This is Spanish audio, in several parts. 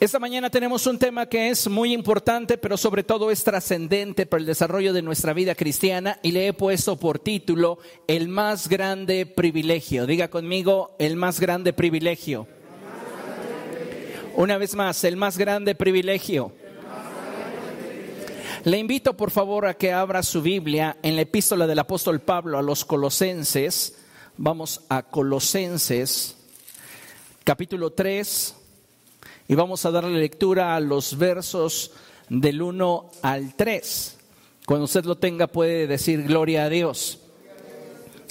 Esta mañana tenemos un tema que es muy importante, pero sobre todo es trascendente para el desarrollo de nuestra vida cristiana y le he puesto por título El más grande privilegio. Diga conmigo, el más grande privilegio. Una vez más, el más grande privilegio. Le invito por favor a que abra su Biblia en la epístola del apóstol Pablo a los colosenses. Vamos a Colosenses, capítulo 3 y vamos a darle lectura a los versos del 1 al 3. Cuando usted lo tenga puede decir gloria a Dios.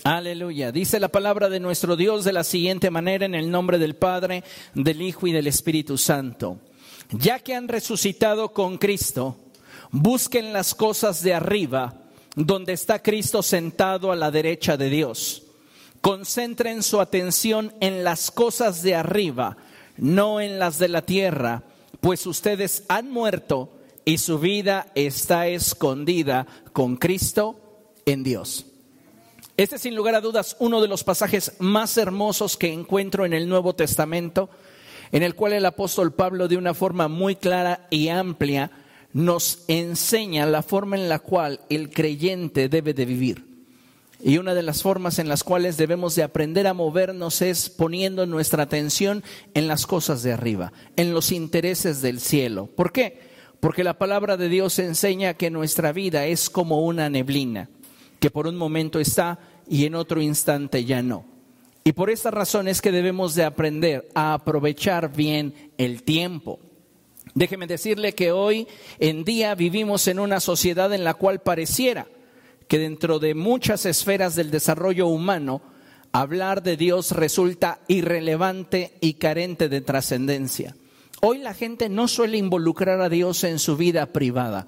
Aleluya. Dice la palabra de nuestro Dios de la siguiente manera en el nombre del Padre, del Hijo y del Espíritu Santo. Ya que han resucitado con Cristo, busquen las cosas de arriba, donde está Cristo sentado a la derecha de Dios. Concentren su atención en las cosas de arriba no en las de la tierra, pues ustedes han muerto y su vida está escondida con Cristo en Dios. Este es sin lugar a dudas uno de los pasajes más hermosos que encuentro en el Nuevo Testamento, en el cual el apóstol Pablo de una forma muy clara y amplia nos enseña la forma en la cual el creyente debe de vivir. Y una de las formas en las cuales debemos de aprender a movernos es poniendo nuestra atención en las cosas de arriba, en los intereses del cielo. ¿Por qué? Porque la palabra de Dios enseña que nuestra vida es como una neblina, que por un momento está y en otro instante ya no. Y por esta razón es que debemos de aprender a aprovechar bien el tiempo. Déjeme decirle que hoy en día vivimos en una sociedad en la cual pareciera que dentro de muchas esferas del desarrollo humano, hablar de Dios resulta irrelevante y carente de trascendencia. Hoy la gente no suele involucrar a Dios en su vida privada.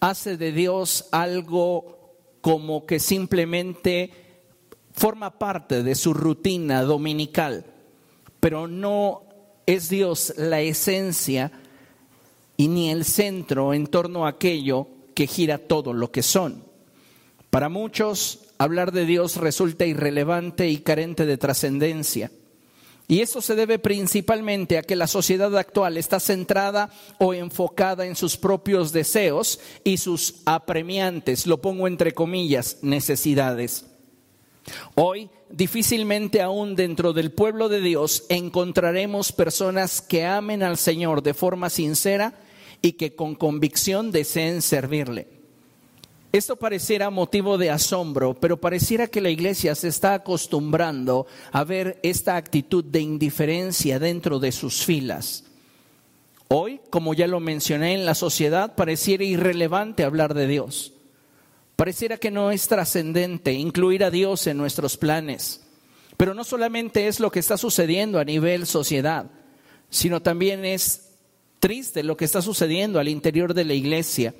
Hace de Dios algo como que simplemente forma parte de su rutina dominical, pero no es Dios la esencia y ni el centro en torno a aquello que gira todo lo que son. Para muchos, hablar de Dios resulta irrelevante y carente de trascendencia. Y eso se debe principalmente a que la sociedad actual está centrada o enfocada en sus propios deseos y sus apremiantes, lo pongo entre comillas, necesidades. Hoy, difícilmente aún dentro del pueblo de Dios encontraremos personas que amen al Señor de forma sincera y que con convicción deseen servirle. Esto pareciera motivo de asombro, pero pareciera que la iglesia se está acostumbrando a ver esta actitud de indiferencia dentro de sus filas. Hoy, como ya lo mencioné en la sociedad, pareciera irrelevante hablar de Dios. Pareciera que no es trascendente incluir a Dios en nuestros planes. Pero no solamente es lo que está sucediendo a nivel sociedad, sino también es triste lo que está sucediendo al interior de la iglesia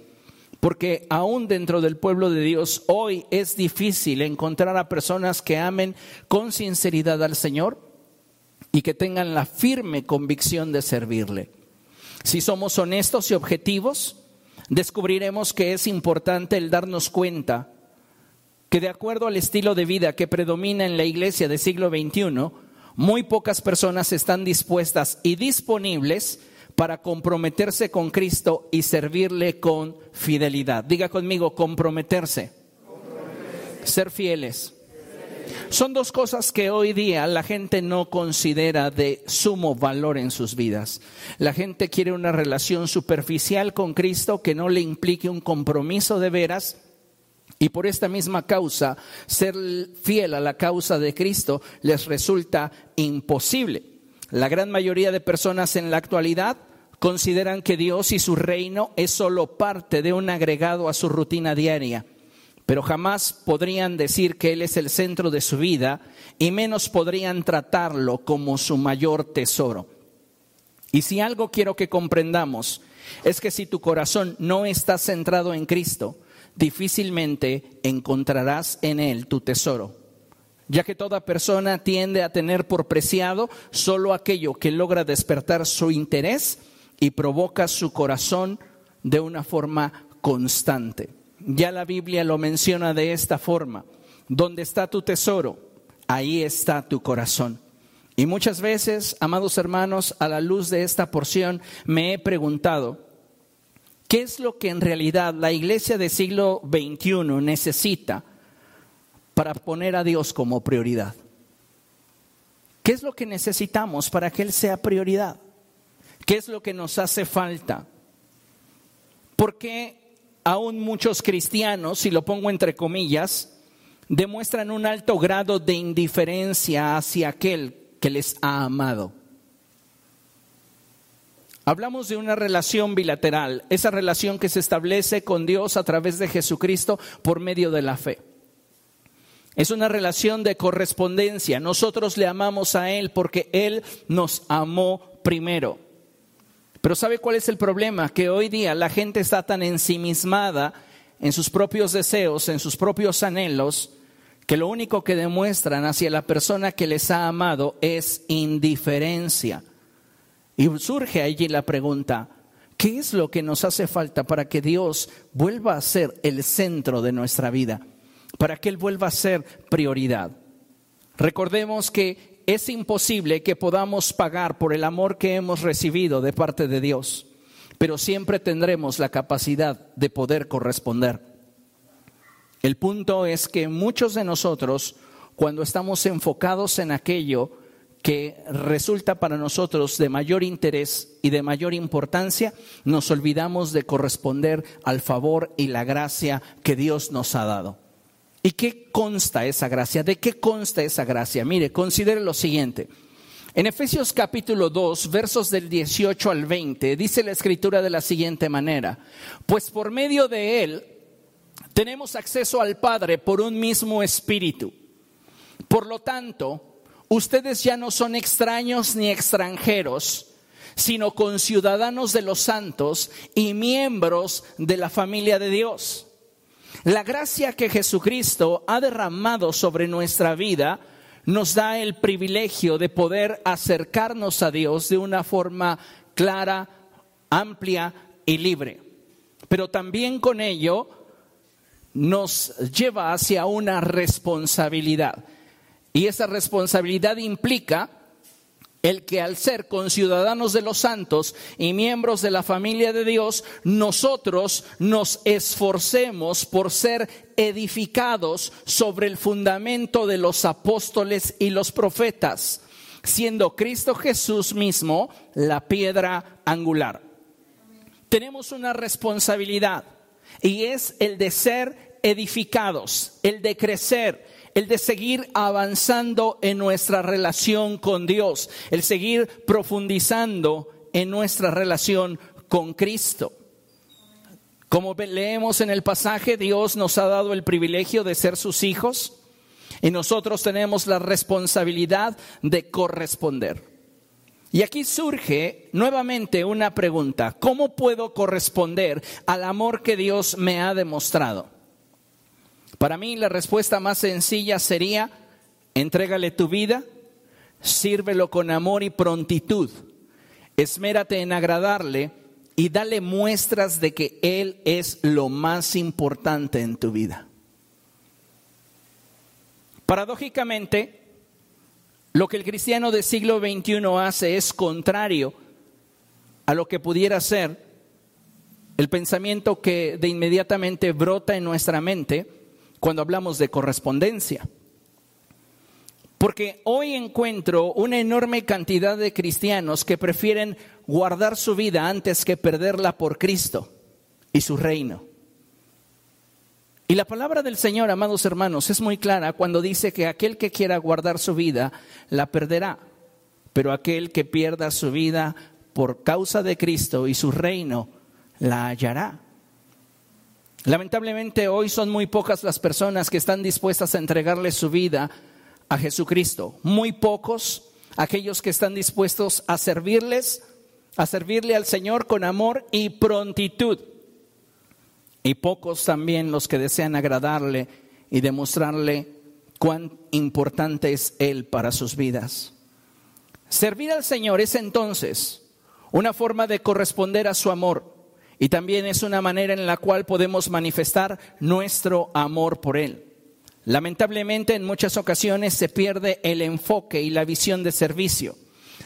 porque aún dentro del pueblo de Dios hoy es difícil encontrar a personas que amen con sinceridad al Señor y que tengan la firme convicción de servirle. Si somos honestos y objetivos, descubriremos que es importante el darnos cuenta que de acuerdo al estilo de vida que predomina en la iglesia del siglo XXI, muy pocas personas están dispuestas y disponibles para comprometerse con Cristo y servirle con fidelidad. Diga conmigo, comprometerse. Ser fieles. Son dos cosas que hoy día la gente no considera de sumo valor en sus vidas. La gente quiere una relación superficial con Cristo que no le implique un compromiso de veras y por esta misma causa, ser fiel a la causa de Cristo les resulta imposible. La gran mayoría de personas en la actualidad consideran que Dios y su reino es solo parte de un agregado a su rutina diaria, pero jamás podrían decir que Él es el centro de su vida y menos podrían tratarlo como su mayor tesoro. Y si algo quiero que comprendamos es que si tu corazón no está centrado en Cristo, difícilmente encontrarás en Él tu tesoro ya que toda persona tiende a tener por preciado solo aquello que logra despertar su interés y provoca su corazón de una forma constante. Ya la Biblia lo menciona de esta forma. Donde está tu tesoro, ahí está tu corazón. Y muchas veces, amados hermanos, a la luz de esta porción me he preguntado, ¿qué es lo que en realidad la iglesia del siglo XXI necesita para poner a Dios como prioridad? ¿Qué es lo que necesitamos para que Él sea prioridad? ¿Qué es lo que nos hace falta? ¿Por qué aún muchos cristianos, si lo pongo entre comillas, demuestran un alto grado de indiferencia hacia aquel que les ha amado? Hablamos de una relación bilateral, esa relación que se establece con Dios a través de Jesucristo por medio de la fe. Es una relación de correspondencia. Nosotros le amamos a Él porque Él nos amó primero. Pero ¿sabe cuál es el problema? Que hoy día la gente está tan ensimismada en sus propios deseos, en sus propios anhelos, que lo único que demuestran hacia la persona que les ha amado es indiferencia. Y surge allí la pregunta, ¿qué es lo que nos hace falta para que Dios vuelva a ser el centro de nuestra vida? Para que Él vuelva a ser prioridad. Recordemos que es imposible que podamos pagar por el amor que hemos recibido de parte de Dios, pero siempre tendremos la capacidad de poder corresponder. El punto es que muchos de nosotros, cuando estamos enfocados en aquello que resulta para nosotros de mayor interés y de mayor importancia, nos olvidamos de corresponder al favor y la gracia que Dios nos ha dado. ¿Y qué consta esa gracia? ¿De qué consta esa gracia? Mire, considere lo siguiente. En Efesios capítulo 2, versos del 18 al 20, dice la escritura de la siguiente manera, pues por medio de él tenemos acceso al Padre por un mismo espíritu. Por lo tanto, ustedes ya no son extraños ni extranjeros, sino conciudadanos de los santos y miembros de la familia de Dios la gracia que Jesucristo ha derramado sobre nuestra vida nos da el privilegio de poder acercarnos a Dios de una forma clara, amplia y libre. Pero también con ello nos lleva hacia una responsabilidad. Y esa responsabilidad implica el que al ser conciudadanos de los santos y miembros de la familia de Dios, nosotros nos esforcemos por ser edificados sobre el fundamento de los apóstoles y los profetas, siendo Cristo Jesús mismo la piedra angular. Tenemos una responsabilidad y es el de ser edificados, el de crecer, el de seguir avanzando en nuestra relación con Dios, el seguir profundizando en nuestra relación con Cristo. Como leemos en el pasaje, Dios nos ha dado el privilegio de ser sus hijos y nosotros tenemos la responsabilidad de corresponder. Y aquí surge nuevamente una pregunta, ¿cómo puedo corresponder al amor que Dios me ha demostrado? Para mí la respuesta más sencilla sería, entrégale tu vida, sírvelo con amor y prontitud, esmérate en agradarle y dale muestras de que Él es lo más importante en tu vida. Paradójicamente, lo que el cristiano del siglo XXI hace es contrario a lo que pudiera ser el pensamiento que de inmediatamente brota en nuestra mente cuando hablamos de correspondencia. Porque hoy encuentro una enorme cantidad de cristianos que prefieren guardar su vida antes que perderla por Cristo y su reino. Y la palabra del Señor, amados hermanos, es muy clara cuando dice que aquel que quiera guardar su vida la perderá, pero aquel que pierda su vida por causa de Cristo y su reino la hallará. Lamentablemente hoy son muy pocas las personas que están dispuestas a entregarle su vida a Jesucristo. Muy pocos aquellos que están dispuestos a servirles, a servirle al Señor con amor y prontitud. Y pocos también los que desean agradarle y demostrarle cuán importante es Él para sus vidas. Servir al Señor es entonces una forma de corresponder a su amor y también es una manera en la cual podemos manifestar nuestro amor por Él. Lamentablemente en muchas ocasiones se pierde el enfoque y la visión de servicio,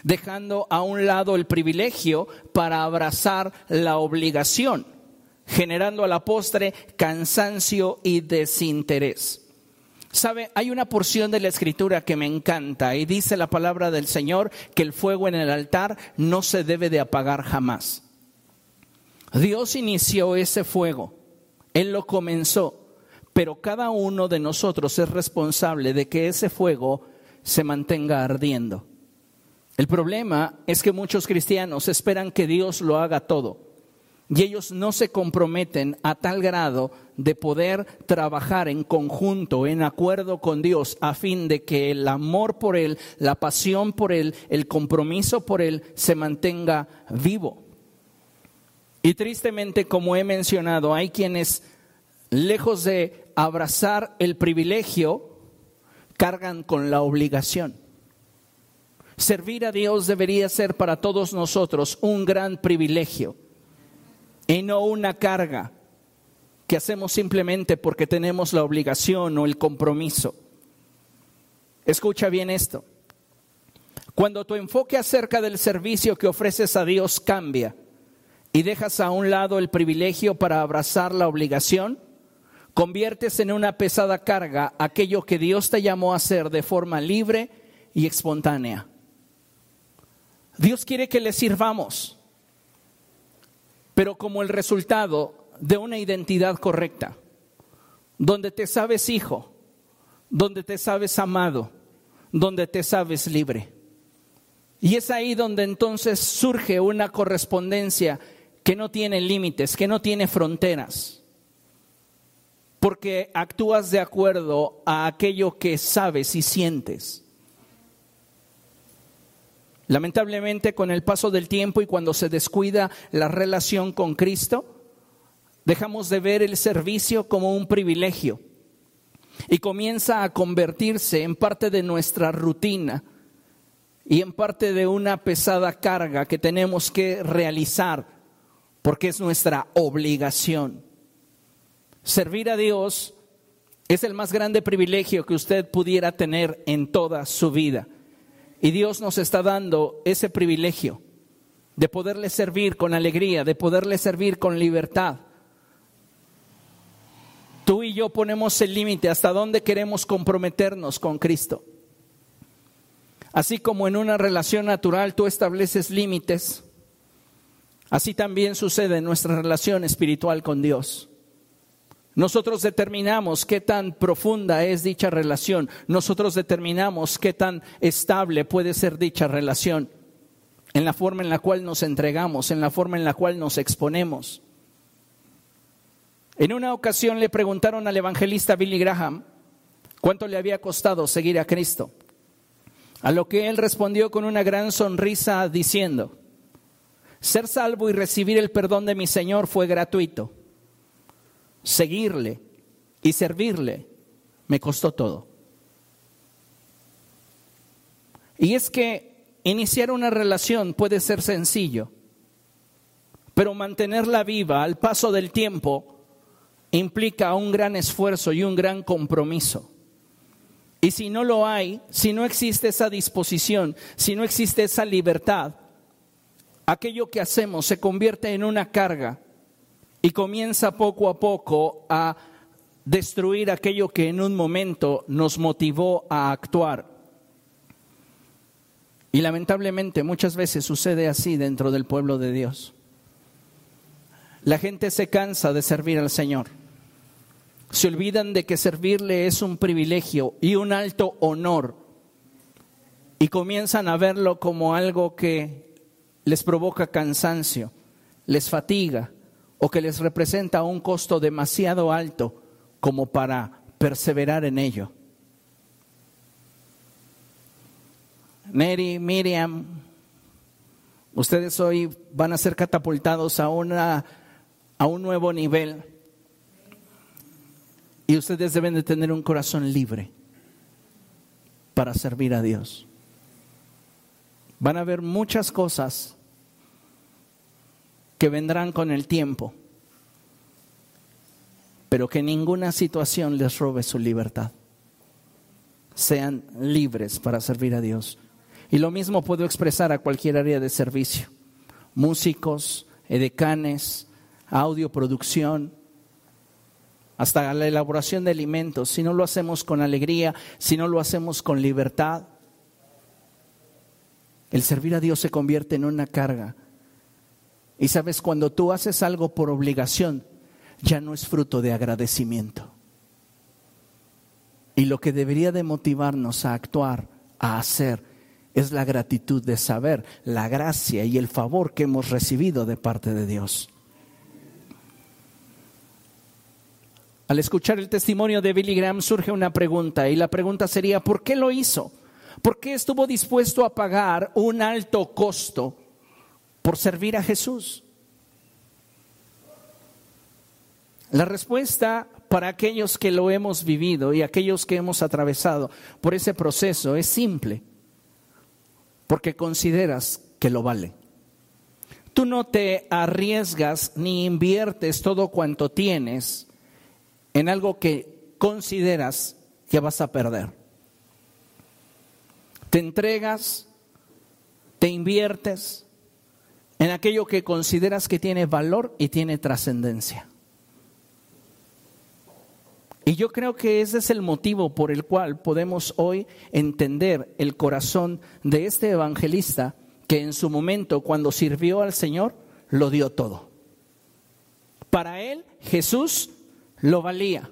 dejando a un lado el privilegio para abrazar la obligación, generando a la postre cansancio y desinterés. Sabe, hay una porción de la escritura que me encanta y dice la palabra del Señor que el fuego en el altar no se debe de apagar jamás. Dios inició ese fuego, Él lo comenzó, pero cada uno de nosotros es responsable de que ese fuego se mantenga ardiendo. El problema es que muchos cristianos esperan que Dios lo haga todo y ellos no se comprometen a tal grado de poder trabajar en conjunto, en acuerdo con Dios, a fin de que el amor por Él, la pasión por Él, el compromiso por Él se mantenga vivo. Y tristemente, como he mencionado, hay quienes, lejos de abrazar el privilegio, cargan con la obligación. Servir a Dios debería ser para todos nosotros un gran privilegio y no una carga que hacemos simplemente porque tenemos la obligación o el compromiso. Escucha bien esto. Cuando tu enfoque acerca del servicio que ofreces a Dios cambia y dejas a un lado el privilegio para abrazar la obligación, conviertes en una pesada carga aquello que Dios te llamó a hacer de forma libre y espontánea. Dios quiere que le sirvamos pero como el resultado de una identidad correcta, donde te sabes hijo, donde te sabes amado, donde te sabes libre. Y es ahí donde entonces surge una correspondencia que no tiene límites, que no tiene fronteras, porque actúas de acuerdo a aquello que sabes y sientes. Lamentablemente, con el paso del tiempo y cuando se descuida la relación con Cristo, dejamos de ver el servicio como un privilegio y comienza a convertirse en parte de nuestra rutina y en parte de una pesada carga que tenemos que realizar porque es nuestra obligación. Servir a Dios es el más grande privilegio que usted pudiera tener en toda su vida. Y Dios nos está dando ese privilegio de poderle servir con alegría, de poderle servir con libertad. Tú y yo ponemos el límite hasta dónde queremos comprometernos con Cristo. Así como en una relación natural tú estableces límites, así también sucede en nuestra relación espiritual con Dios. Nosotros determinamos qué tan profunda es dicha relación. Nosotros determinamos qué tan estable puede ser dicha relación. En la forma en la cual nos entregamos, en la forma en la cual nos exponemos. En una ocasión le preguntaron al evangelista Billy Graham cuánto le había costado seguir a Cristo. A lo que él respondió con una gran sonrisa diciendo, ser salvo y recibir el perdón de mi Señor fue gratuito seguirle y servirle me costó todo. Y es que iniciar una relación puede ser sencillo, pero mantenerla viva al paso del tiempo implica un gran esfuerzo y un gran compromiso. Y si no lo hay, si no existe esa disposición, si no existe esa libertad, aquello que hacemos se convierte en una carga y comienza poco a poco a destruir aquello que en un momento nos motivó a actuar. Y lamentablemente muchas veces sucede así dentro del pueblo de Dios. La gente se cansa de servir al Señor. Se olvidan de que servirle es un privilegio y un alto honor. Y comienzan a verlo como algo que les provoca cansancio, les fatiga, o que les representa un costo demasiado alto como para perseverar en ello. Mary, Miriam, ustedes hoy van a ser catapultados a, una, a un nuevo nivel y ustedes deben de tener un corazón libre para servir a Dios. Van a ver muchas cosas que vendrán con el tiempo, pero que ninguna situación les robe su libertad. sean libres para servir a Dios. Y lo mismo puedo expresar a cualquier área de servicio. Músicos, edecanes, audio, producción, hasta la elaboración de alimentos. Si no lo hacemos con alegría, si no lo hacemos con libertad, el servir a Dios se convierte en una carga. Y sabes, cuando tú haces algo por obligación, ya no es fruto de agradecimiento. Y lo que debería de motivarnos a actuar, a hacer, es la gratitud de saber la gracia y el favor que hemos recibido de parte de Dios. Al escuchar el testimonio de Billy Graham surge una pregunta y la pregunta sería, ¿por qué lo hizo? ¿Por qué estuvo dispuesto a pagar un alto costo por servir a Jesús? La respuesta para aquellos que lo hemos vivido y aquellos que hemos atravesado por ese proceso es simple, porque consideras que lo vale. Tú no te arriesgas ni inviertes todo cuanto tienes en algo que consideras que vas a perder. Te entregas, te inviertes en aquello que consideras que tiene valor y tiene trascendencia. Y yo creo que ese es el motivo por el cual podemos hoy entender el corazón de este evangelista que en su momento, cuando sirvió al Señor, lo dio todo. Para él, Jesús lo valía.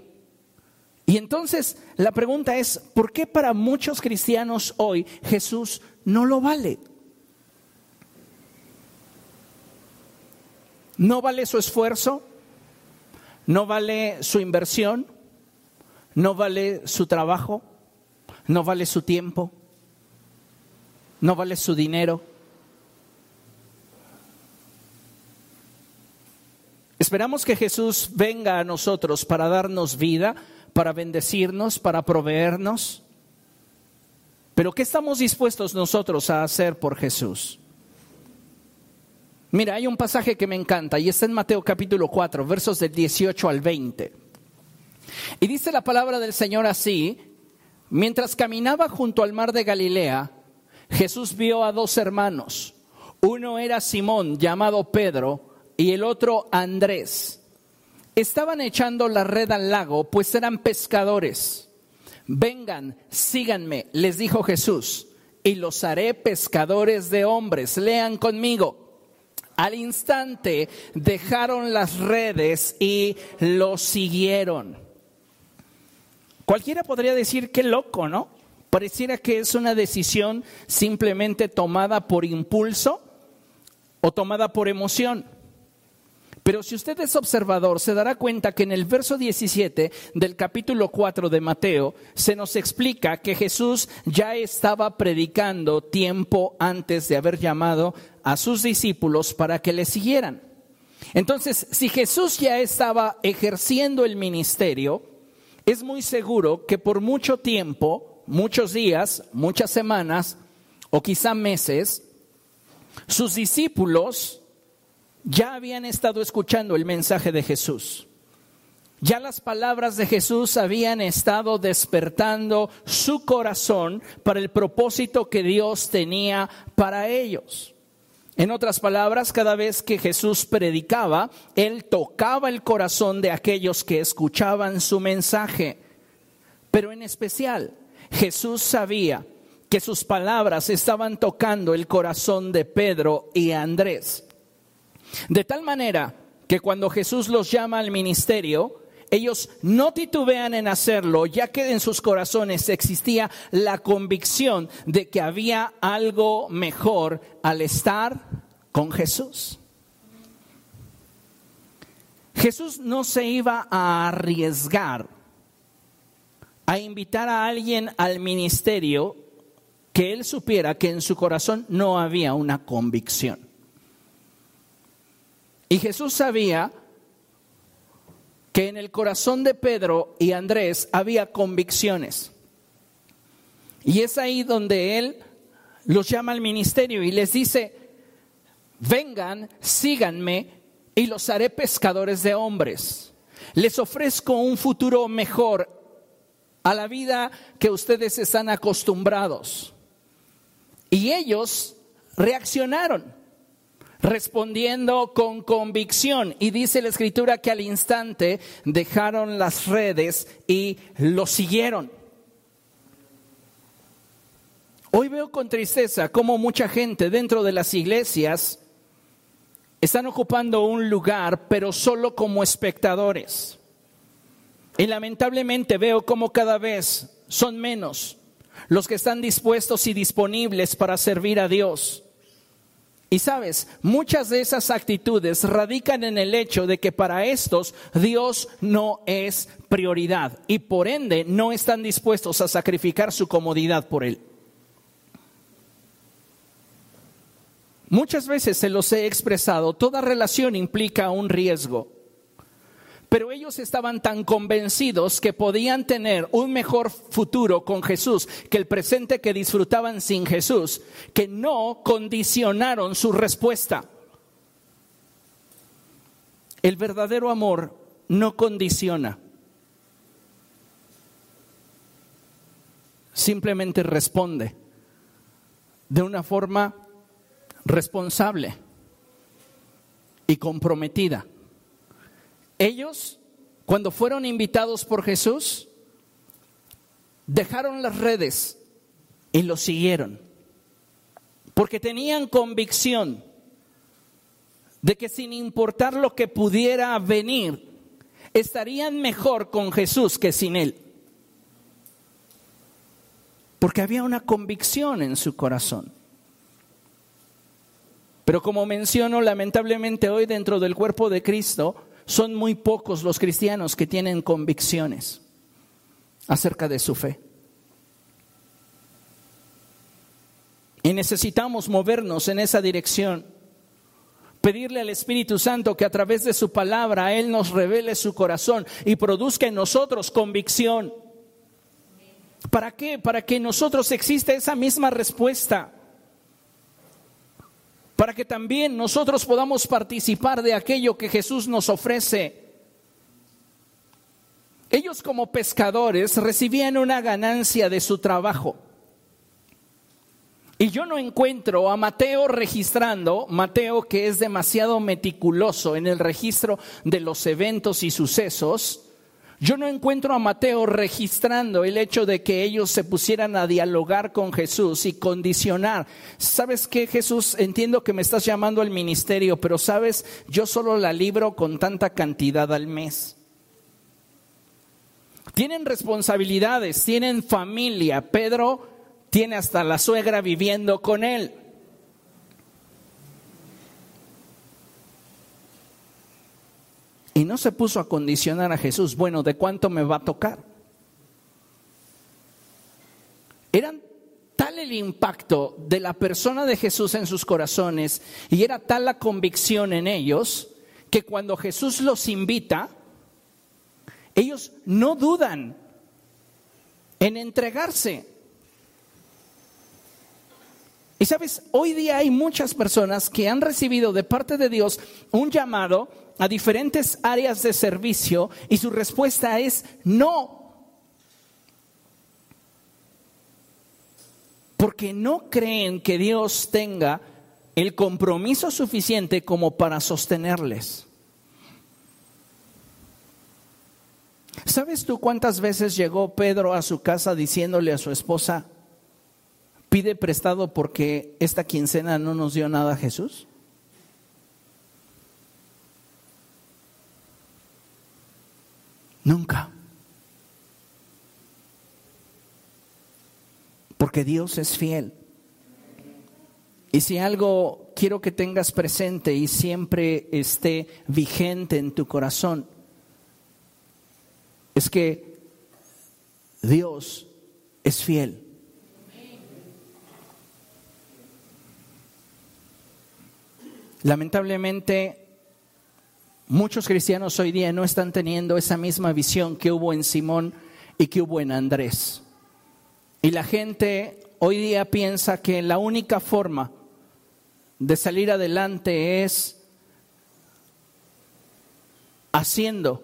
Y entonces la pregunta es, ¿por qué para muchos cristianos hoy Jesús no lo vale? ¿No vale su esfuerzo? ¿No vale su inversión? ¿No vale su trabajo? ¿No vale su tiempo? ¿No vale su dinero? Esperamos que Jesús venga a nosotros para darnos vida, para bendecirnos, para proveernos. Pero ¿qué estamos dispuestos nosotros a hacer por Jesús? Mira, hay un pasaje que me encanta y está en Mateo capítulo 4, versos del 18 al 20. Y dice la palabra del Señor así, mientras caminaba junto al mar de Galilea, Jesús vio a dos hermanos. Uno era Simón, llamado Pedro, y el otro Andrés. Estaban echando la red al lago, pues eran pescadores. Vengan, síganme, les dijo Jesús, y los haré pescadores de hombres. Lean conmigo. Al instante dejaron las redes y los siguieron. Cualquiera podría decir qué loco, ¿no? Pareciera que es una decisión simplemente tomada por impulso o tomada por emoción. Pero si usted es observador, se dará cuenta que en el verso 17 del capítulo 4 de Mateo se nos explica que Jesús ya estaba predicando tiempo antes de haber llamado a sus discípulos para que le siguieran. Entonces, si Jesús ya estaba ejerciendo el ministerio, es muy seguro que por mucho tiempo, muchos días, muchas semanas o quizá meses, sus discípulos ya habían estado escuchando el mensaje de Jesús. Ya las palabras de Jesús habían estado despertando su corazón para el propósito que Dios tenía para ellos. En otras palabras, cada vez que Jesús predicaba, Él tocaba el corazón de aquellos que escuchaban su mensaje. Pero en especial, Jesús sabía que sus palabras estaban tocando el corazón de Pedro y Andrés. De tal manera que cuando Jesús los llama al ministerio, ellos no titubean en hacerlo, ya que en sus corazones existía la convicción de que había algo mejor al estar con Jesús. Jesús no se iba a arriesgar a invitar a alguien al ministerio que él supiera que en su corazón no había una convicción. Y Jesús sabía que en el corazón de Pedro y Andrés había convicciones. Y es ahí donde Él los llama al ministerio y les dice, vengan, síganme y los haré pescadores de hombres. Les ofrezco un futuro mejor a la vida que ustedes están acostumbrados. Y ellos reaccionaron, respondiendo con convicción. Y dice la escritura que al instante dejaron las redes y lo siguieron. Hoy veo con tristeza cómo mucha gente dentro de las iglesias están ocupando un lugar, pero solo como espectadores. Y lamentablemente veo cómo cada vez son menos los que están dispuestos y disponibles para servir a Dios. Y sabes, muchas de esas actitudes radican en el hecho de que para estos Dios no es prioridad y por ende no están dispuestos a sacrificar su comodidad por Él. Muchas veces se los he expresado, toda relación implica un riesgo. Pero ellos estaban tan convencidos que podían tener un mejor futuro con Jesús que el presente que disfrutaban sin Jesús, que no condicionaron su respuesta. El verdadero amor no condiciona, simplemente responde de una forma responsable y comprometida. Ellos, cuando fueron invitados por Jesús, dejaron las redes y lo siguieron, porque tenían convicción de que sin importar lo que pudiera venir, estarían mejor con Jesús que sin Él. Porque había una convicción en su corazón. Pero como menciono, lamentablemente hoy dentro del cuerpo de Cristo son muy pocos los cristianos que tienen convicciones acerca de su fe. Y necesitamos movernos en esa dirección. Pedirle al Espíritu Santo que a través de su palabra Él nos revele su corazón y produzca en nosotros convicción. ¿Para qué? Para que en nosotros exista esa misma respuesta para que también nosotros podamos participar de aquello que Jesús nos ofrece. Ellos como pescadores recibían una ganancia de su trabajo. Y yo no encuentro a Mateo registrando, Mateo que es demasiado meticuloso en el registro de los eventos y sucesos, yo no encuentro a Mateo registrando el hecho de que ellos se pusieran a dialogar con Jesús y condicionar. ¿Sabes qué, Jesús? Entiendo que me estás llamando al ministerio, pero sabes, yo solo la libro con tanta cantidad al mes. Tienen responsabilidades, tienen familia. Pedro tiene hasta la suegra viviendo con él. No se puso a condicionar a Jesús, bueno, ¿de cuánto me va a tocar? Eran tal el impacto de la persona de Jesús en sus corazones y era tal la convicción en ellos que cuando Jesús los invita, ellos no dudan en entregarse. Y sabes, hoy día hay muchas personas que han recibido de parte de Dios un llamado a diferentes áreas de servicio y su respuesta es no. Porque no creen que Dios tenga el compromiso suficiente como para sostenerles. ¿Sabes tú cuántas veces llegó Pedro a su casa diciéndole a su esposa, pide prestado porque esta quincena no nos dio nada a Jesús? Nunca. Porque Dios es fiel. Y si algo quiero que tengas presente y siempre esté vigente en tu corazón, es que Dios es fiel. Lamentablemente, Muchos cristianos hoy día no están teniendo esa misma visión que hubo en Simón y que hubo en Andrés. Y la gente hoy día piensa que la única forma de salir adelante es haciendo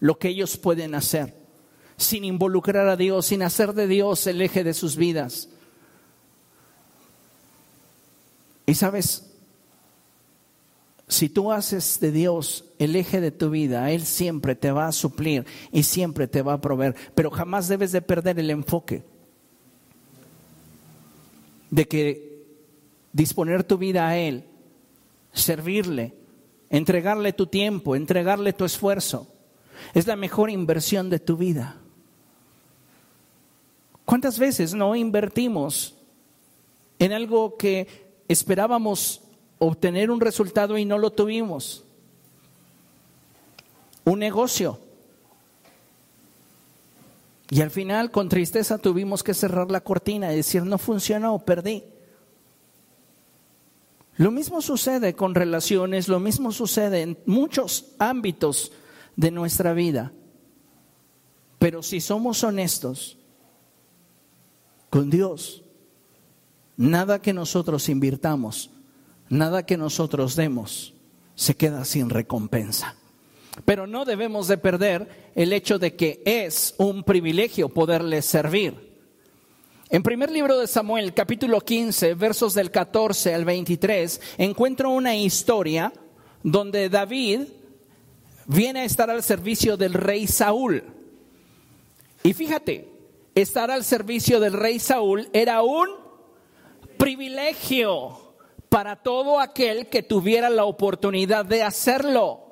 lo que ellos pueden hacer, sin involucrar a Dios, sin hacer de Dios el eje de sus vidas. Y sabes, si tú haces de Dios el eje de tu vida, Él siempre te va a suplir y siempre te va a proveer, pero jamás debes de perder el enfoque de que disponer tu vida a Él, servirle, entregarle tu tiempo, entregarle tu esfuerzo, es la mejor inversión de tu vida. ¿Cuántas veces no invertimos en algo que esperábamos obtener un resultado y no lo tuvimos? Un negocio. Y al final, con tristeza, tuvimos que cerrar la cortina y decir, no funcionó, perdí. Lo mismo sucede con relaciones, lo mismo sucede en muchos ámbitos de nuestra vida. Pero si somos honestos con Dios, nada que nosotros invirtamos, nada que nosotros demos, se queda sin recompensa. Pero no debemos de perder el hecho de que es un privilegio poderle servir. En primer libro de Samuel, capítulo 15, versos del 14 al 23, encuentro una historia donde David viene a estar al servicio del rey Saúl. Y fíjate, estar al servicio del rey Saúl era un privilegio para todo aquel que tuviera la oportunidad de hacerlo.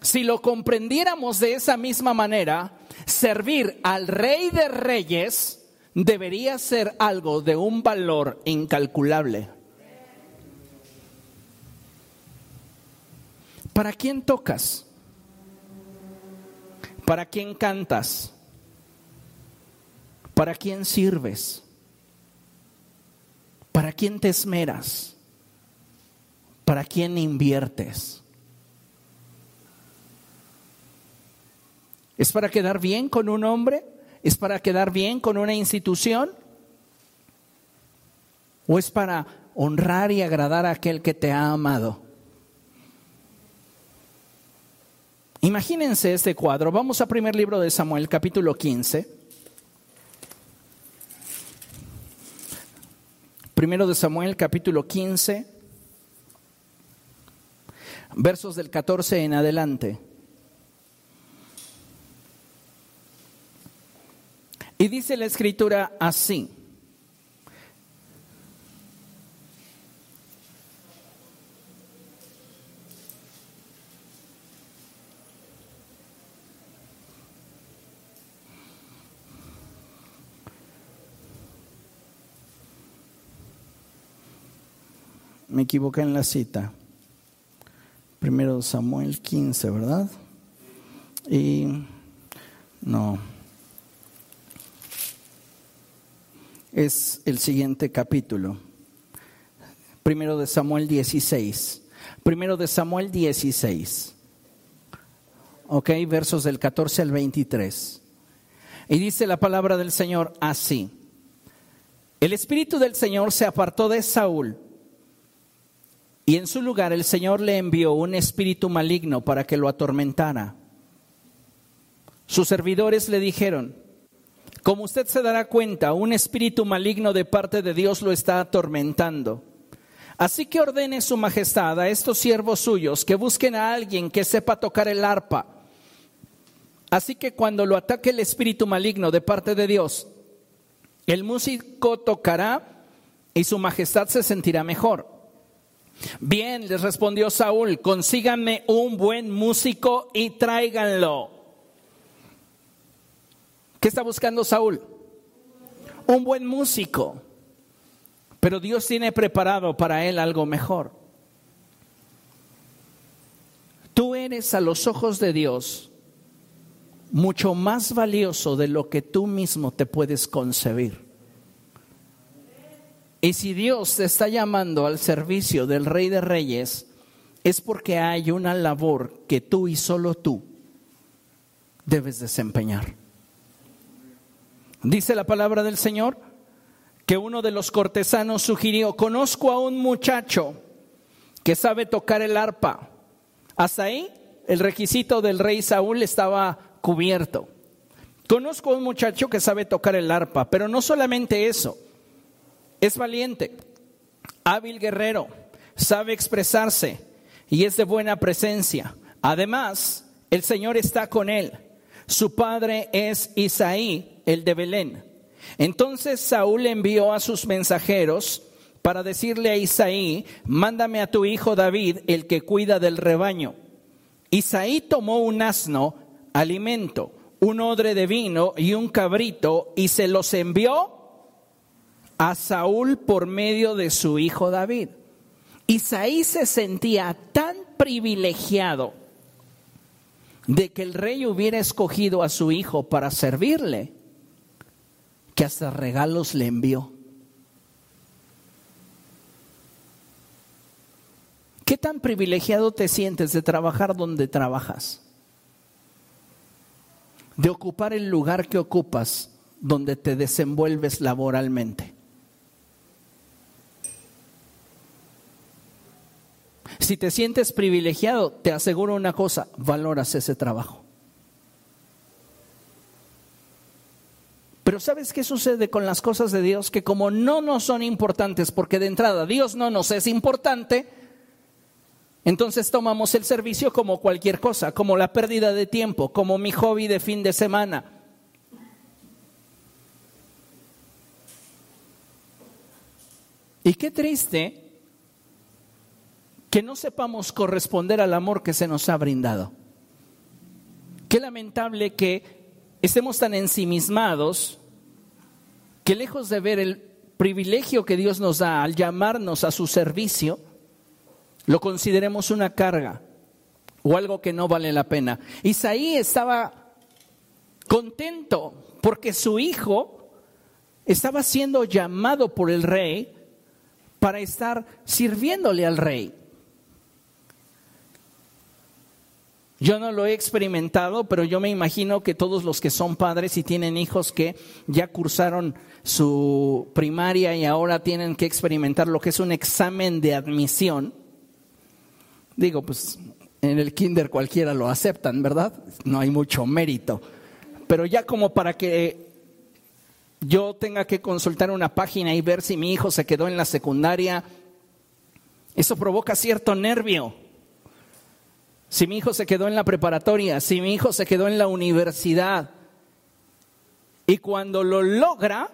Si lo comprendiéramos de esa misma manera, servir al rey de reyes, debería ser algo de un valor incalculable. ¿Para quién tocas? ¿Para quién cantas? ¿Para quién sirves? ¿Para quién te esmeras? ¿Para quién inviertes? ¿Es para quedar bien con un hombre? ¿Es para quedar bien con una institución? ¿O es para honrar y agradar a aquel que te ha amado? Imagínense este cuadro. Vamos a primer libro de Samuel, capítulo 15. Primero de Samuel, capítulo 15, versos del 14 en adelante. Y dice la escritura así. Me equivoqué en la cita. Primero Samuel 15, ¿verdad? Y no. es el siguiente capítulo. Primero de Samuel 16. Primero de Samuel 16. Ok, versos del 14 al 23. Y dice la palabra del Señor así. El Espíritu del Señor se apartó de Saúl y en su lugar el Señor le envió un espíritu maligno para que lo atormentara. Sus servidores le dijeron, como usted se dará cuenta, un espíritu maligno de parte de Dios lo está atormentando. Así que ordene su majestad a estos siervos suyos que busquen a alguien que sepa tocar el arpa. Así que cuando lo ataque el espíritu maligno de parte de Dios, el músico tocará y su majestad se sentirá mejor. Bien, les respondió Saúl, consíganme un buen músico y tráiganlo. ¿Qué está buscando Saúl? Un buen músico. Pero Dios tiene preparado para él algo mejor. Tú eres a los ojos de Dios mucho más valioso de lo que tú mismo te puedes concebir. Y si Dios te está llamando al servicio del Rey de Reyes, es porque hay una labor que tú y solo tú debes desempeñar. Dice la palabra del Señor que uno de los cortesanos sugirió, conozco a un muchacho que sabe tocar el arpa. Hasta ahí el requisito del rey Saúl estaba cubierto. Conozco a un muchacho que sabe tocar el arpa, pero no solamente eso, es valiente, hábil guerrero, sabe expresarse y es de buena presencia. Además, el Señor está con él. Su padre es Isaí, el de Belén. Entonces Saúl envió a sus mensajeros para decirle a Isaí, mándame a tu hijo David, el que cuida del rebaño. Isaí tomó un asno, alimento, un odre de vino y un cabrito y se los envió a Saúl por medio de su hijo David. Isaí se sentía tan privilegiado de que el rey hubiera escogido a su hijo para servirle, que hasta regalos le envió. ¿Qué tan privilegiado te sientes de trabajar donde trabajas? De ocupar el lugar que ocupas donde te desenvuelves laboralmente. Si te sientes privilegiado, te aseguro una cosa, valoras ese trabajo. Pero ¿sabes qué sucede con las cosas de Dios? Que como no nos son importantes, porque de entrada Dios no nos es importante, entonces tomamos el servicio como cualquier cosa, como la pérdida de tiempo, como mi hobby de fin de semana. Y qué triste que no sepamos corresponder al amor que se nos ha brindado. Qué lamentable que estemos tan ensimismados que lejos de ver el privilegio que Dios nos da al llamarnos a su servicio, lo consideremos una carga o algo que no vale la pena. Isaí estaba contento porque su hijo estaba siendo llamado por el rey para estar sirviéndole al rey. Yo no lo he experimentado, pero yo me imagino que todos los que son padres y tienen hijos que ya cursaron su primaria y ahora tienen que experimentar lo que es un examen de admisión. Digo, pues en el kinder cualquiera lo aceptan, ¿verdad? No hay mucho mérito. Pero ya como para que yo tenga que consultar una página y ver si mi hijo se quedó en la secundaria, eso provoca cierto nervio si mi hijo se quedó en la preparatoria, si mi hijo se quedó en la universidad. Y cuando lo logra,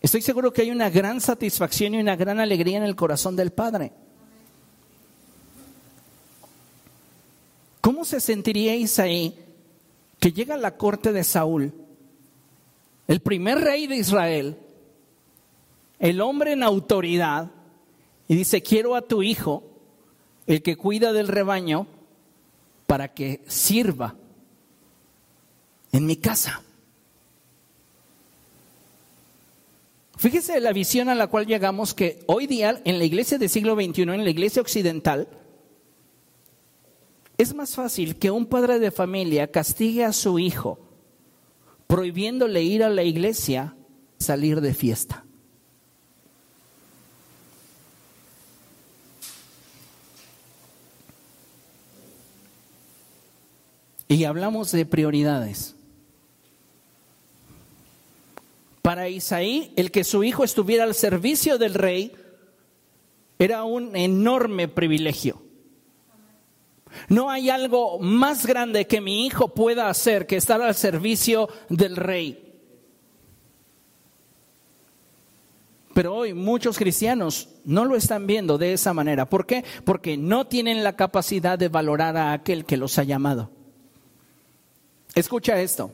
estoy seguro que hay una gran satisfacción y una gran alegría en el corazón del Padre. ¿Cómo se sentiría Isaí que llega a la corte de Saúl, el primer rey de Israel, el hombre en autoridad, y dice, quiero a tu hijo el que cuida del rebaño para que sirva en mi casa. Fíjese la visión a la cual llegamos que hoy día en la iglesia del siglo XXI, en la iglesia occidental, es más fácil que un padre de familia castigue a su hijo prohibiéndole ir a la iglesia, salir de fiesta. Y hablamos de prioridades. Para Isaí, el que su hijo estuviera al servicio del rey era un enorme privilegio. No hay algo más grande que mi hijo pueda hacer que estar al servicio del rey. Pero hoy muchos cristianos no lo están viendo de esa manera. ¿Por qué? Porque no tienen la capacidad de valorar a aquel que los ha llamado. Escucha esto.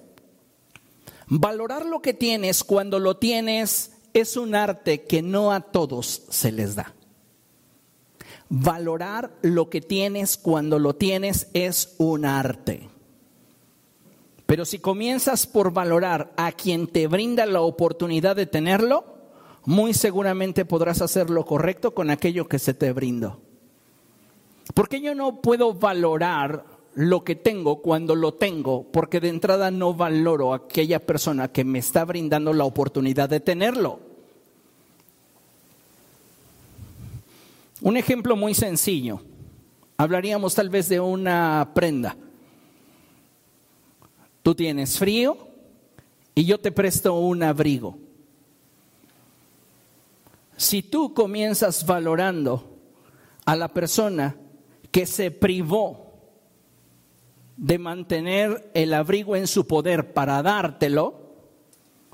Valorar lo que tienes cuando lo tienes es un arte que no a todos se les da. Valorar lo que tienes cuando lo tienes es un arte. Pero si comienzas por valorar a quien te brinda la oportunidad de tenerlo, muy seguramente podrás hacer lo correcto con aquello que se te brindó. Porque yo no puedo valorar lo que tengo cuando lo tengo, porque de entrada no valoro a aquella persona que me está brindando la oportunidad de tenerlo. Un ejemplo muy sencillo. Hablaríamos tal vez de una prenda. Tú tienes frío y yo te presto un abrigo. Si tú comienzas valorando a la persona que se privó de mantener el abrigo en su poder para dártelo,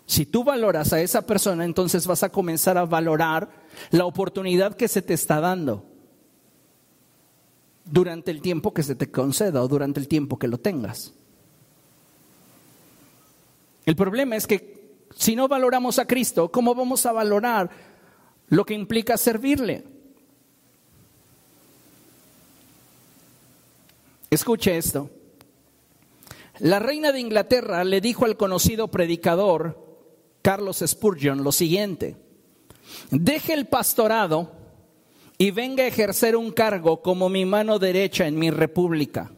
si tú valoras a esa persona, entonces vas a comenzar a valorar la oportunidad que se te está dando durante el tiempo que se te conceda o durante el tiempo que lo tengas. El problema es que si no valoramos a Cristo, ¿cómo vamos a valorar lo que implica servirle? Escuche esto. La reina de Inglaterra le dijo al conocido predicador Carlos Spurgeon lo siguiente, deje el pastorado y venga a ejercer un cargo como mi mano derecha en mi república.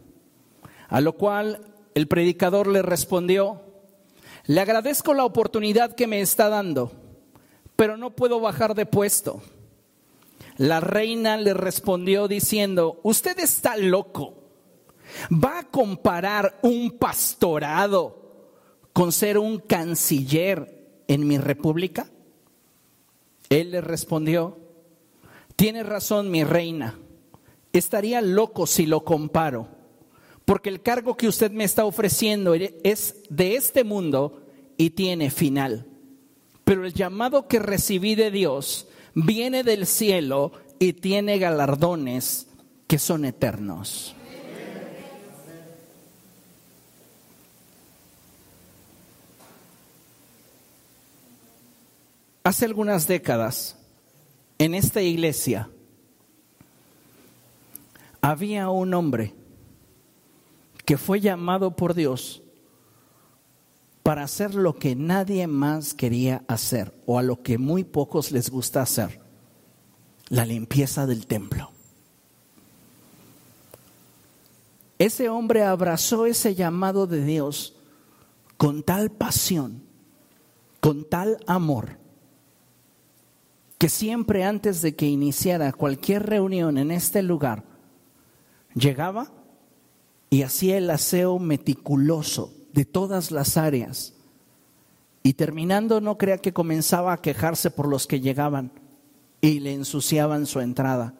A lo cual el predicador le respondió, le agradezco la oportunidad que me está dando, pero no puedo bajar de puesto. La reina le respondió diciendo, usted está loco. ¿Va a comparar un pastorado con ser un canciller en mi república? Él le respondió, tiene razón mi reina, estaría loco si lo comparo porque el cargo que usted me está ofreciendo es de este mundo y tiene final. Pero el llamado que recibí de Dios viene del cielo y tiene galardones que son eternos. Hace algunas décadas, en esta iglesia, había un hombre que fue llamado por Dios para hacer lo que nadie más quería hacer o a lo que muy pocos les gusta hacer, la limpieza del templo. Ese hombre abrazó ese llamado de Dios con tal pasión, con tal amor, que siempre antes de que iniciara cualquier reunión en este lugar, llegaba y hacía el aseo meticuloso de todas las áreas. Y terminando, no crea que comenzaba a quejarse por los que llegaban y le ensuciaban su entrada.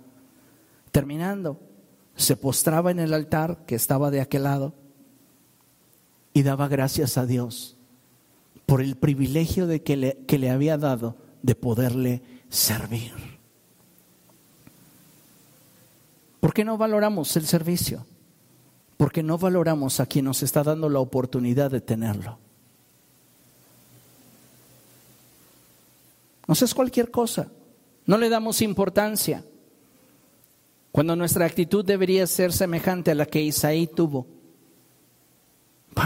Terminando, se postraba en el altar que estaba de aquel lado y daba gracias a Dios por el privilegio de que le, que le había dado de poderle servir. ¿Por qué no valoramos el servicio? porque no valoramos a quien nos está dando la oportunidad de tenerlo. No es cualquier cosa, no le damos importancia, cuando nuestra actitud debería ser semejante a la que Isaí tuvo.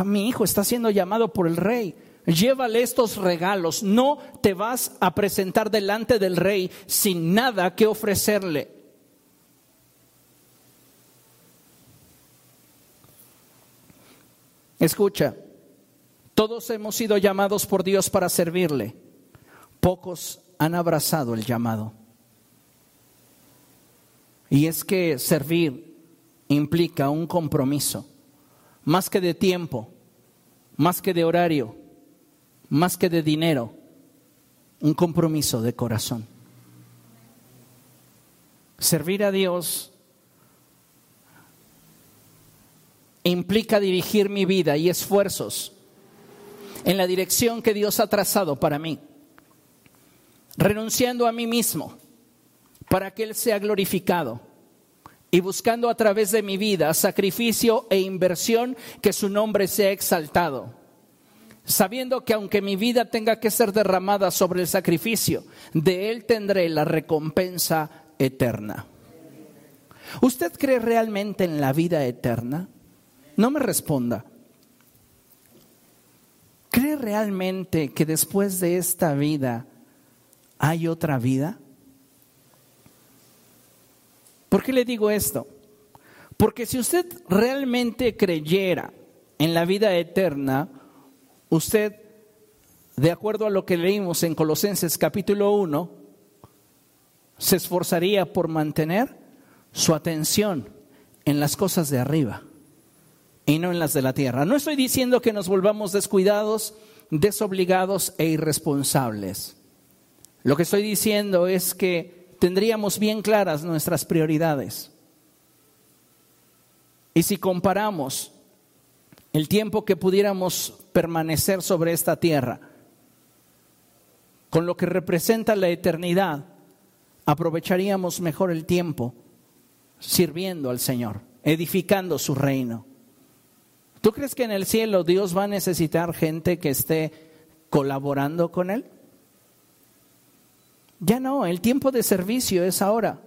Mi hijo está siendo llamado por el rey. Llévale estos regalos. No te vas a presentar delante del rey sin nada que ofrecerle. Escucha, todos hemos sido llamados por Dios para servirle. Pocos han abrazado el llamado. Y es que servir implica un compromiso, más que de tiempo, más que de horario, más que de dinero, un compromiso de corazón. Servir a Dios implica dirigir mi vida y esfuerzos en la dirección que Dios ha trazado para mí, renunciando a mí mismo para que Él sea glorificado y buscando a través de mi vida sacrificio e inversión que su nombre sea exaltado, sabiendo que aunque mi vida tenga que ser derramada sobre el sacrificio, de Él tendré la recompensa eterna. ¿Usted cree realmente en la vida eterna? No me responda. ¿Cree realmente que después de esta vida hay otra vida? ¿Por qué le digo esto? Porque si usted realmente creyera en la vida eterna, usted, de acuerdo a lo que leímos en Colosenses capítulo 1, se esforzaría por mantener su atención en las cosas de arriba y no en las de la tierra. No estoy diciendo que nos volvamos descuidados, desobligados e irresponsables. Lo que estoy diciendo es que tendríamos bien claras nuestras prioridades. Y si comparamos el tiempo que pudiéramos permanecer sobre esta tierra con lo que representa la eternidad, aprovecharíamos mejor el tiempo sirviendo al Señor, edificando su reino. ¿Tú crees que en el cielo Dios va a necesitar gente que esté colaborando con Él? Ya no, el tiempo de servicio es ahora.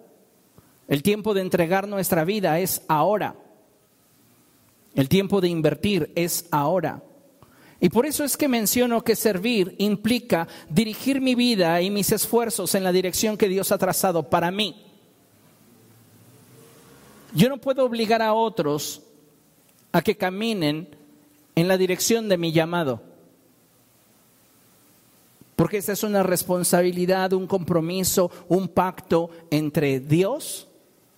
El tiempo de entregar nuestra vida es ahora. El tiempo de invertir es ahora. Y por eso es que menciono que servir implica dirigir mi vida y mis esfuerzos en la dirección que Dios ha trazado para mí. Yo no puedo obligar a otros a que caminen en la dirección de mi llamado. Porque esa es una responsabilidad, un compromiso, un pacto entre Dios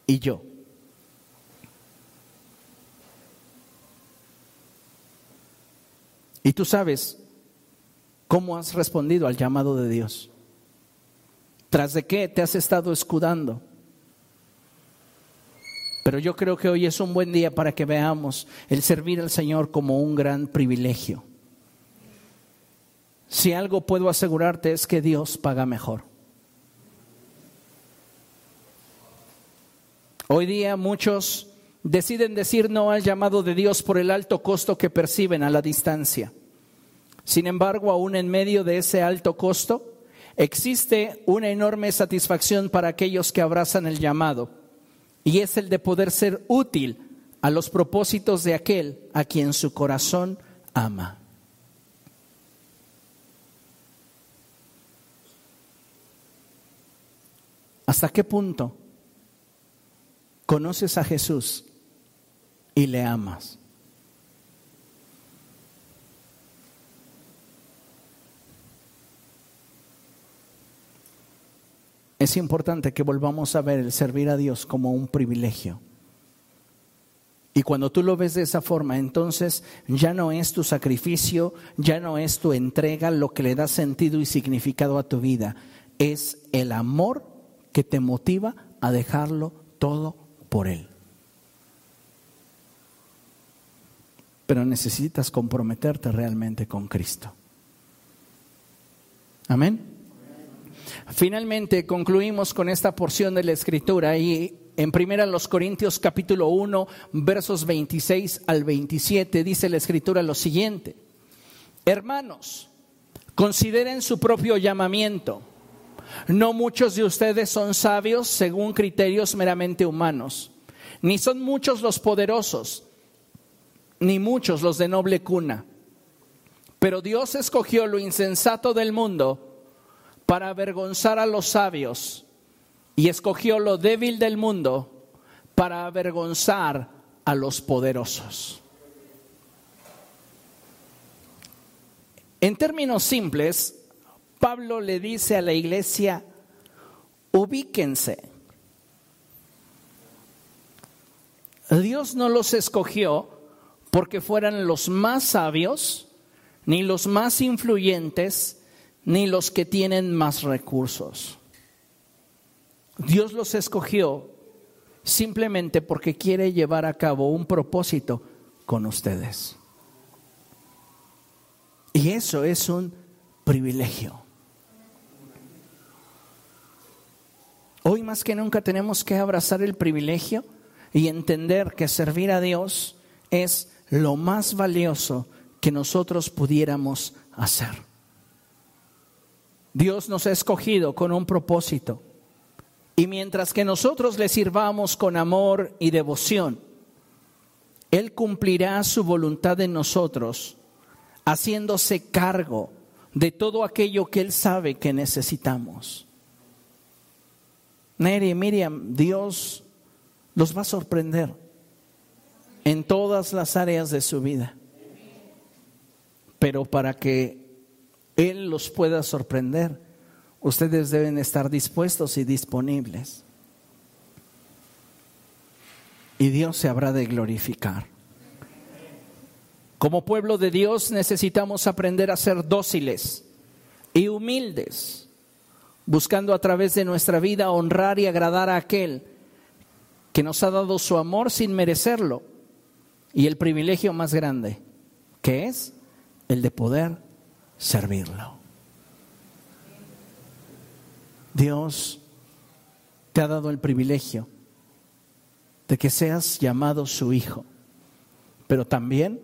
y yo. Y tú sabes cómo has respondido al llamado de Dios. ¿Tras de qué te has estado escudando? Pero yo creo que hoy es un buen día para que veamos el servir al Señor como un gran privilegio. Si algo puedo asegurarte es que Dios paga mejor. Hoy día muchos deciden decir no al llamado de Dios por el alto costo que perciben a la distancia. Sin embargo, aún en medio de ese alto costo, existe una enorme satisfacción para aquellos que abrazan el llamado, y es el de poder ser útil a los propósitos de aquel a quien su corazón ama. ¿Hasta qué punto conoces a Jesús y le amas. Es importante que volvamos a ver el servir a Dios como un privilegio. Y cuando tú lo ves de esa forma, entonces ya no es tu sacrificio, ya no es tu entrega lo que le da sentido y significado a tu vida, es el amor que te motiva a dejarlo todo por Él. Pero necesitas comprometerte realmente con Cristo. Amén. Finalmente concluimos con esta porción de la escritura y en primera los Corintios capítulo 1 versos 26 al 27 dice la escritura lo siguiente: Hermanos, consideren su propio llamamiento. No muchos de ustedes son sabios según criterios meramente humanos, ni son muchos los poderosos ni muchos los de noble cuna. Pero Dios escogió lo insensato del mundo para avergonzar a los sabios y escogió lo débil del mundo para avergonzar a los poderosos. En términos simples, Pablo le dice a la iglesia, ubíquense. Dios no los escogió porque fueran los más sabios, ni los más influyentes, ni los que tienen más recursos. Dios los escogió simplemente porque quiere llevar a cabo un propósito con ustedes. Y eso es un privilegio. Hoy más que nunca tenemos que abrazar el privilegio y entender que servir a Dios es lo más valioso que nosotros pudiéramos hacer. Dios nos ha escogido con un propósito. Y mientras que nosotros le sirvamos con amor y devoción, Él cumplirá su voluntad en nosotros, haciéndose cargo de todo aquello que Él sabe que necesitamos. Neri, Miriam, Dios los va a sorprender en todas las áreas de su vida. Pero para que Él los pueda sorprender, ustedes deben estar dispuestos y disponibles. Y Dios se habrá de glorificar. Como pueblo de Dios necesitamos aprender a ser dóciles y humildes, buscando a través de nuestra vida honrar y agradar a aquel que nos ha dado su amor sin merecerlo y el privilegio más grande, que es el de poder servirlo. Dios te ha dado el privilegio de que seas llamado su hijo, pero también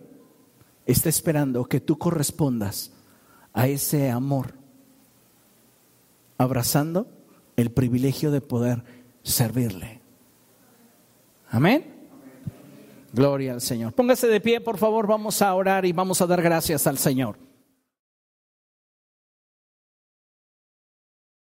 está esperando que tú correspondas a ese amor, abrazando el privilegio de poder servirle. Amén. Gloria al Señor. Póngase de pie, por favor, vamos a orar y vamos a dar gracias al Señor.